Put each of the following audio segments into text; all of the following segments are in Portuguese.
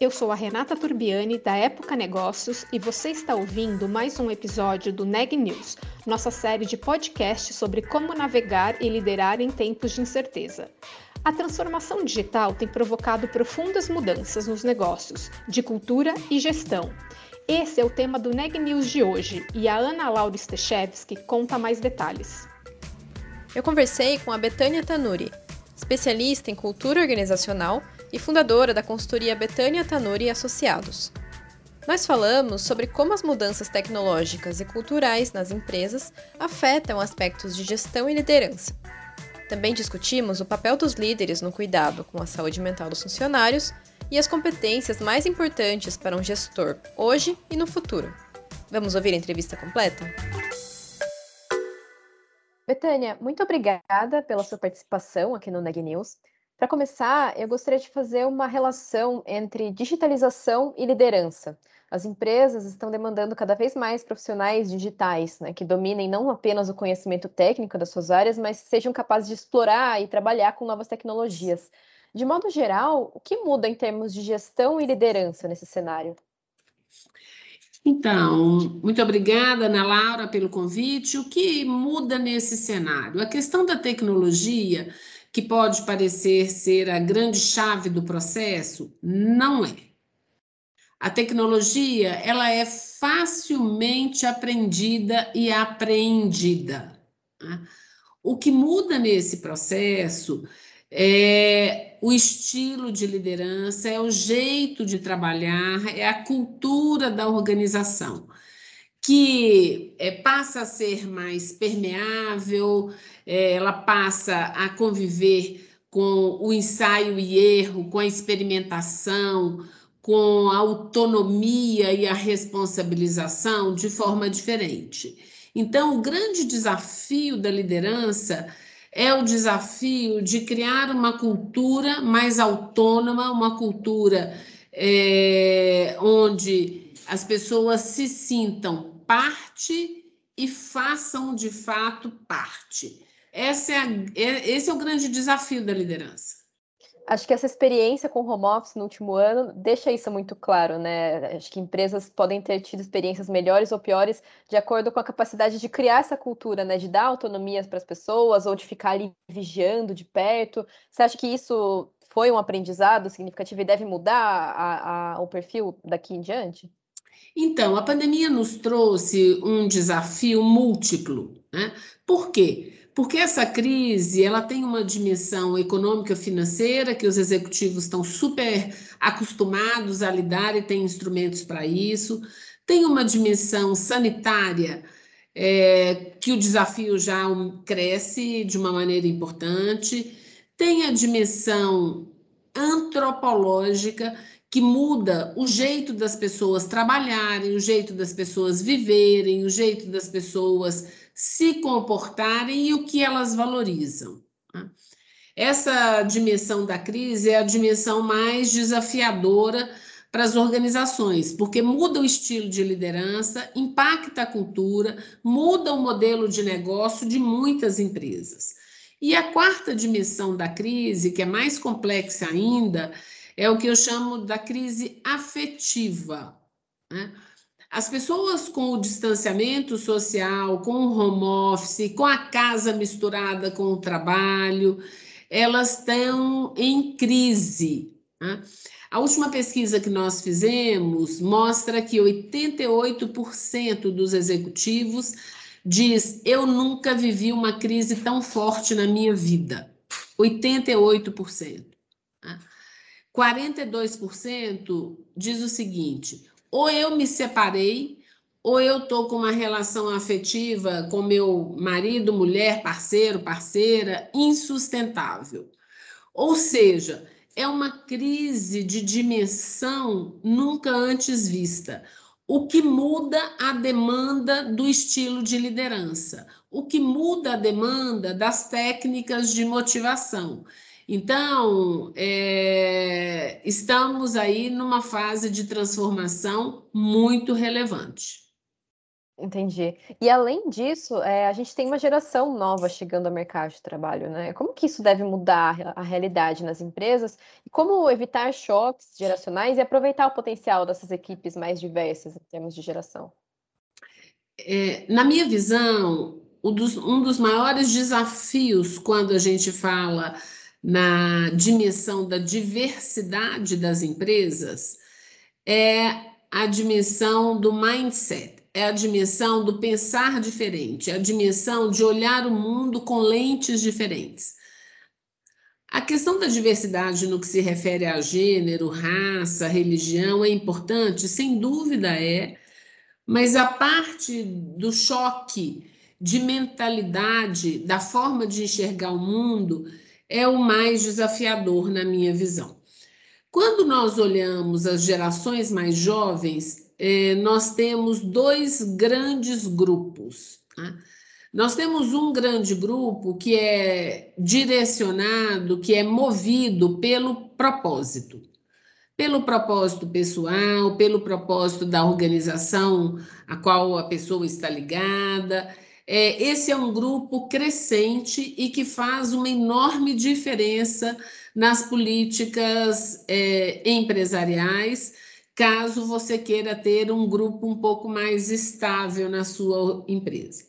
Eu sou a Renata Turbiani da Época Negócios e você está ouvindo mais um episódio do Neg News, nossa série de podcast sobre como navegar e liderar em tempos de incerteza. A transformação digital tem provocado profundas mudanças nos negócios, de cultura e gestão. Esse é o tema do Neg News de hoje e a Ana Laura Stechevski conta mais detalhes. Eu conversei com a Betânia Tanuri, especialista em cultura organizacional e fundadora da consultoria Betânia Tanuri Associados. Nós falamos sobre como as mudanças tecnológicas e culturais nas empresas afetam aspectos de gestão e liderança. Também discutimos o papel dos líderes no cuidado com a saúde mental dos funcionários e as competências mais importantes para um gestor hoje e no futuro. Vamos ouvir a entrevista completa? Betânia, muito obrigada pela sua participação aqui no Neg News. Para começar, eu gostaria de fazer uma relação entre digitalização e liderança. As empresas estão demandando cada vez mais profissionais digitais, né, que dominem não apenas o conhecimento técnico das suas áreas, mas sejam capazes de explorar e trabalhar com novas tecnologias. De modo geral, o que muda em termos de gestão e liderança nesse cenário? Então, muito obrigada, Ana Laura, pelo convite. O que muda nesse cenário? A questão da tecnologia que pode parecer ser a grande chave do processo, não é. A tecnologia, ela é facilmente aprendida e apreendida. Tá? O que muda nesse processo é o estilo de liderança, é o jeito de trabalhar, é a cultura da organização que é, passa a ser mais permeável, é, ela passa a conviver com o ensaio e erro, com a experimentação, com a autonomia e a responsabilização de forma diferente. Então, o grande desafio da liderança é o desafio de criar uma cultura mais autônoma, uma cultura é, onde as pessoas se sintam parte e façam de fato parte. Essa é a, é, esse é o grande desafio da liderança. Acho que essa experiência com home office no último ano deixa isso muito claro, né? Acho que empresas podem ter tido experiências melhores ou piores de acordo com a capacidade de criar essa cultura, né? De dar autonomia para as pessoas ou de ficar ali vigiando de perto. Você acha que isso foi um aprendizado significativo e deve mudar a, a, o perfil daqui em diante? Então, a pandemia nos trouxe um desafio múltiplo. Né? Por quê? Porque essa crise ela tem uma dimensão econômica financeira que os executivos estão super acostumados a lidar e têm instrumentos para isso. Tem uma dimensão sanitária é, que o desafio já cresce de uma maneira importante. Tem a dimensão antropológica que muda o jeito das pessoas trabalharem, o jeito das pessoas viverem, o jeito das pessoas se comportarem e o que elas valorizam. Né? Essa dimensão da crise é a dimensão mais desafiadora para as organizações, porque muda o estilo de liderança, impacta a cultura, muda o modelo de negócio de muitas empresas. E a quarta dimensão da crise, que é mais complexa ainda, é o que eu chamo da crise afetiva. Né? As pessoas com o distanciamento social, com o home office, com a casa misturada com o trabalho, elas estão em crise. Né? A última pesquisa que nós fizemos mostra que 88% dos executivos diz: Eu nunca vivi uma crise tão forte na minha vida. 88%. 42% diz o seguinte: ou eu me separei, ou eu estou com uma relação afetiva com meu marido, mulher, parceiro, parceira insustentável. Ou seja, é uma crise de dimensão nunca antes vista. O que muda a demanda do estilo de liderança. o que muda a demanda das técnicas de motivação. Então, é, estamos aí numa fase de transformação muito relevante. Entendi. E além disso, é, a gente tem uma geração nova chegando ao mercado de trabalho, né? Como que isso deve mudar a realidade nas empresas? E como evitar choques geracionais e aproveitar o potencial dessas equipes mais diversas em termos de geração? É, na minha visão, um dos, um dos maiores desafios quando a gente fala na dimensão da diversidade das empresas é a dimensão do mindset é a dimensão do pensar diferente, é a dimensão de olhar o mundo com lentes diferentes. A questão da diversidade no que se refere a gênero, raça, religião é importante, sem dúvida é, mas a parte do choque de mentalidade, da forma de enxergar o mundo, é o mais desafiador na minha visão. Quando nós olhamos as gerações mais jovens, eh, nós temos dois grandes grupos. Tá? Nós temos um grande grupo que é direcionado, que é movido pelo propósito. Pelo propósito pessoal, pelo propósito da organização a qual a pessoa está ligada. É, esse é um grupo crescente e que faz uma enorme diferença nas políticas é, empresariais caso você queira ter um grupo um pouco mais estável na sua empresa.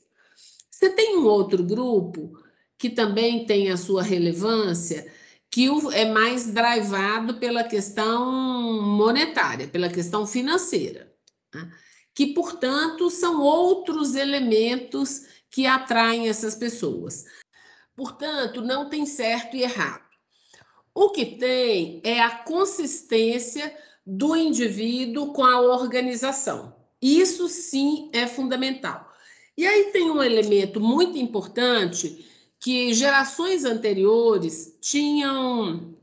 Você tem um outro grupo que também tem a sua relevância, que é mais drivado pela questão monetária, pela questão financeira, né? Que, portanto, são outros elementos que atraem essas pessoas. Portanto, não tem certo e errado. O que tem é a consistência do indivíduo com a organização. Isso sim é fundamental. E aí tem um elemento muito importante que gerações anteriores tinham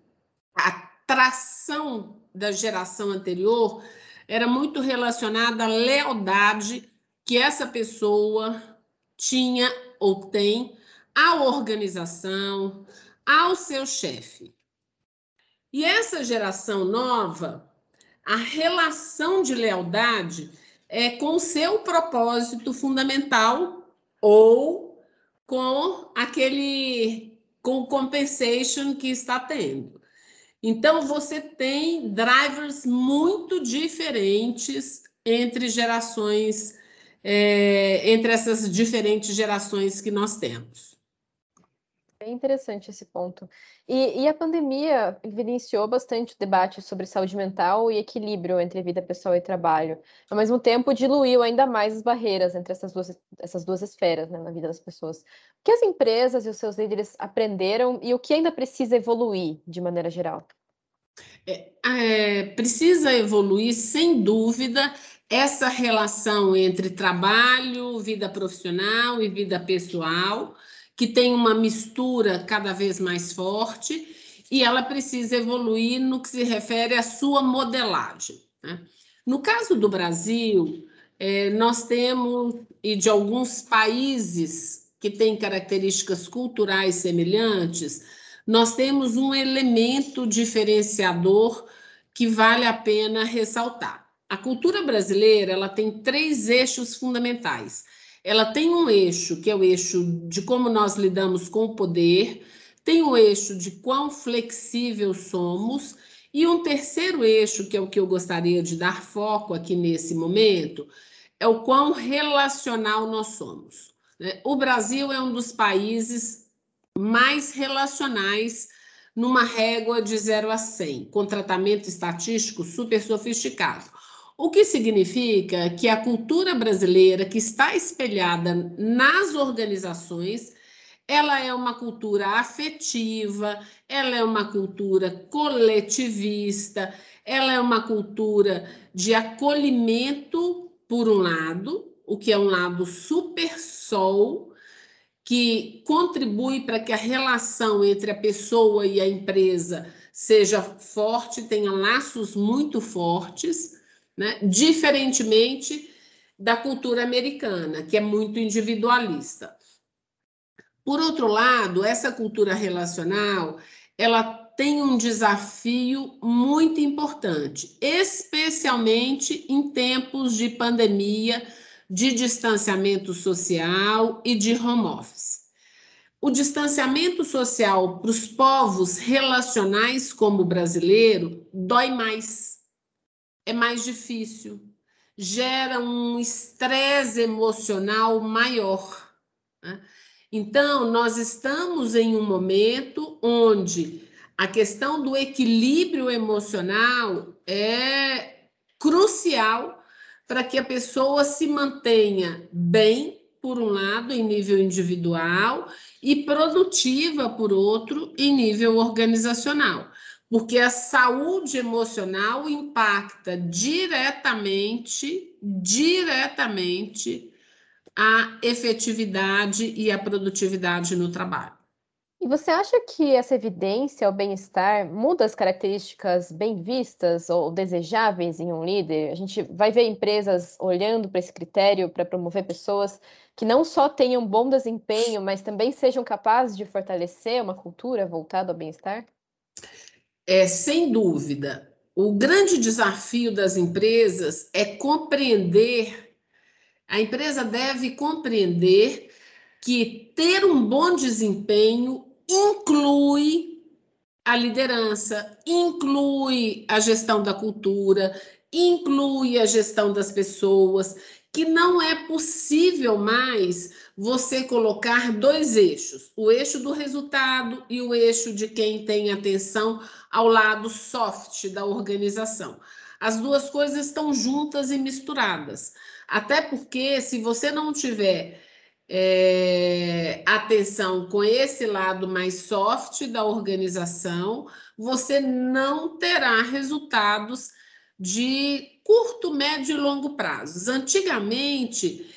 a tração da geração anterior era muito relacionada à lealdade que essa pessoa tinha ou tem à organização, ao seu chefe. E essa geração nova a relação de lealdade é com seu propósito fundamental ou com aquele com compensation que está tendo. Então você tem drivers muito diferentes entre gerações, é, entre essas diferentes gerações que nós temos. É interessante esse ponto. E, e, a pandemia evidenciou bastante o debate sobre saúde mental e equilíbrio entre vida pessoal e trabalho. Ao mesmo tempo, diluiu ainda mais as barreiras entre essas duas, essas duas esferas né, na vida das pessoas. O que as empresas e os seus líderes aprenderam e o que ainda precisa evoluir de maneira geral? É, é, precisa evoluir, sem dúvida, essa relação entre trabalho, vida profissional e vida pessoal que tem uma mistura cada vez mais forte e ela precisa evoluir no que se refere à sua modelagem. Né? No caso do Brasil, é, nós temos, e de alguns países que têm características culturais semelhantes, nós temos um elemento diferenciador que vale a pena ressaltar. A cultura brasileira ela tem três eixos fundamentais ela tem um eixo, que é o eixo de como nós lidamos com o poder, tem o eixo de quão flexível somos, e um terceiro eixo, que é o que eu gostaria de dar foco aqui nesse momento, é o quão relacional nós somos. Né? O Brasil é um dos países mais relacionais numa régua de 0 a 100, com tratamento estatístico super sofisticado. O que significa que a cultura brasileira, que está espelhada nas organizações, ela é uma cultura afetiva, ela é uma cultura coletivista, ela é uma cultura de acolhimento, por um lado, o que é um lado super sol, que contribui para que a relação entre a pessoa e a empresa seja forte, tenha laços muito fortes né? diferentemente da cultura americana, que é muito individualista. Por outro lado, essa cultura relacional, ela tem um desafio muito importante, especialmente em tempos de pandemia, de distanciamento social e de home office. O distanciamento social para os povos relacionais como o brasileiro dói mais, é mais difícil, gera um estresse emocional maior. Né? Então, nós estamos em um momento onde a questão do equilíbrio emocional é crucial para que a pessoa se mantenha bem, por um lado, em nível individual, e produtiva, por outro, em nível organizacional. Porque a saúde emocional impacta diretamente, diretamente a efetividade e a produtividade no trabalho. E você acha que essa evidência ao bem-estar muda as características bem vistas ou desejáveis em um líder? A gente vai ver empresas olhando para esse critério para promover pessoas que não só tenham bom desempenho, mas também sejam capazes de fortalecer uma cultura voltada ao bem-estar? É, sem dúvida. O grande desafio das empresas é compreender a empresa deve compreender que ter um bom desempenho inclui a liderança, inclui a gestão da cultura, inclui a gestão das pessoas, que não é possível mais você colocar dois eixos, o eixo do resultado e o eixo de quem tem atenção ao lado soft da organização. As duas coisas estão juntas e misturadas. Até porque, se você não tiver é, atenção com esse lado mais soft da organização, você não terá resultados de curto, médio e longo prazos. Antigamente,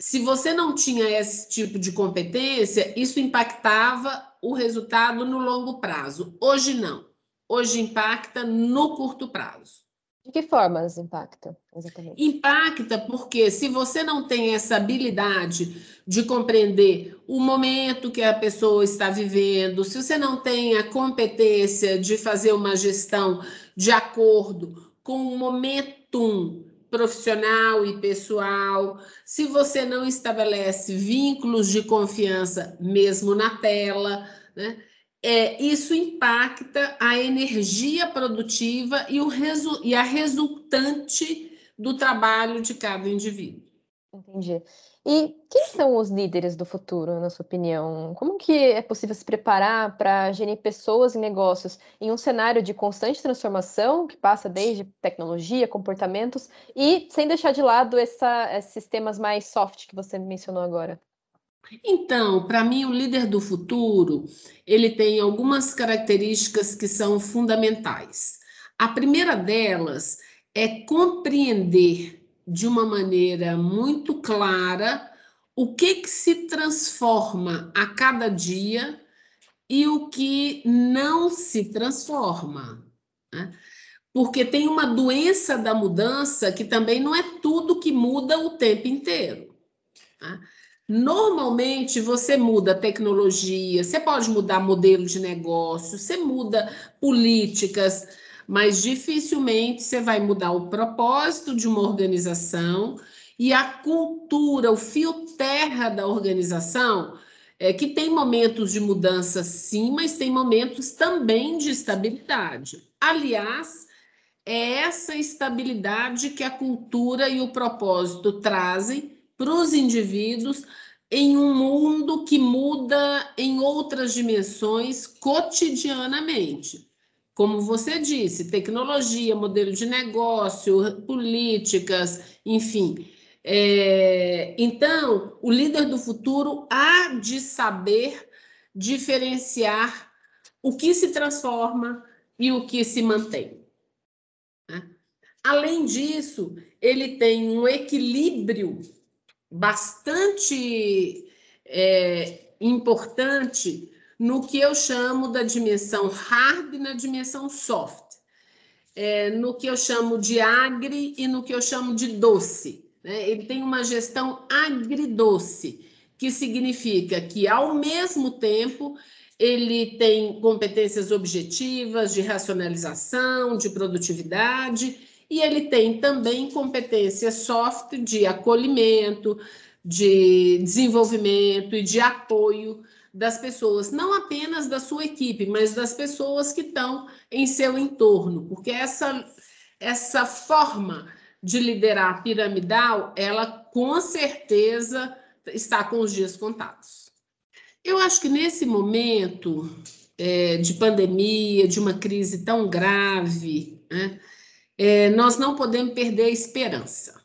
se você não tinha esse tipo de competência, isso impactava o resultado no longo prazo. Hoje não. Hoje impacta no curto prazo. De que formas impacta, exatamente? Impacta porque se você não tem essa habilidade de compreender o momento que a pessoa está vivendo, se você não tem a competência de fazer uma gestão de acordo com o momentum profissional e pessoal, se você não estabelece vínculos de confiança mesmo na tela, né? é, isso impacta a energia produtiva e, o e a resultante do trabalho de cada indivíduo. Entendi. E quem são os líderes do futuro, na sua opinião? Como que é possível se preparar para gerir pessoas e negócios em um cenário de constante transformação, que passa desde tecnologia, comportamentos, e sem deixar de lado essa, esses temas mais soft que você mencionou agora? Então, para mim, o líder do futuro, ele tem algumas características que são fundamentais. A primeira delas é compreender de uma maneira muito clara o que, que se transforma a cada dia e o que não se transforma. Né? Porque tem uma doença da mudança que também não é tudo que muda o tempo inteiro. Né? Normalmente você muda tecnologia, você pode mudar modelo de negócio, você muda políticas, mas dificilmente você vai mudar o propósito de uma organização e a cultura, o fio terra da organização, é que tem momentos de mudança sim, mas tem momentos também de estabilidade. Aliás, é essa estabilidade que a cultura e o propósito trazem para os indivíduos em um mundo que muda em outras dimensões cotidianamente. Como você disse, tecnologia, modelo de negócio, políticas, enfim. É, então, o líder do futuro há de saber diferenciar o que se transforma e o que se mantém. Né? Além disso, ele tem um equilíbrio bastante é, importante no que eu chamo da dimensão hard e na dimensão soft, é, no que eu chamo de agri e no que eu chamo de doce. Né? Ele tem uma gestão agridoce, que significa que, ao mesmo tempo, ele tem competências objetivas de racionalização, de produtividade, e ele tem também competências soft de acolhimento, de desenvolvimento e de apoio das pessoas, não apenas da sua equipe, mas das pessoas que estão em seu entorno, porque essa, essa forma de liderar piramidal, ela com certeza está com os dias contados. Eu acho que nesse momento é, de pandemia, de uma crise tão grave, né, é, nós não podemos perder a esperança.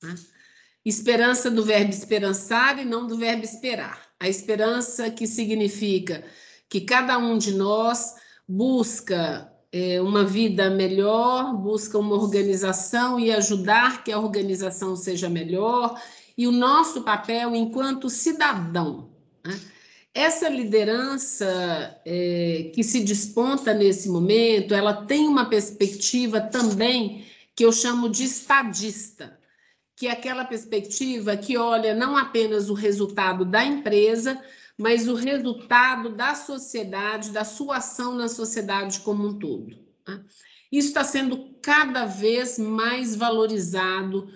Né? Esperança do verbo esperançar e não do verbo esperar. A esperança que significa que cada um de nós busca é, uma vida melhor, busca uma organização e ajudar que a organização seja melhor, e o nosso papel enquanto cidadão. Né? Essa liderança é, que se desponta nesse momento, ela tem uma perspectiva também que eu chamo de estadista, que é aquela perspectiva que olha não apenas o resultado da empresa, mas o resultado da sociedade, da sua ação na sociedade como um todo. Né? Isso está sendo cada vez mais valorizado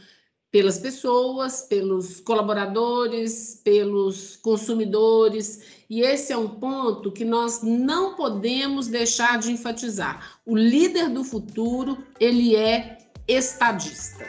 pelas pessoas, pelos colaboradores, pelos consumidores, e esse é um ponto que nós não podemos deixar de enfatizar. O líder do futuro, ele é estadista.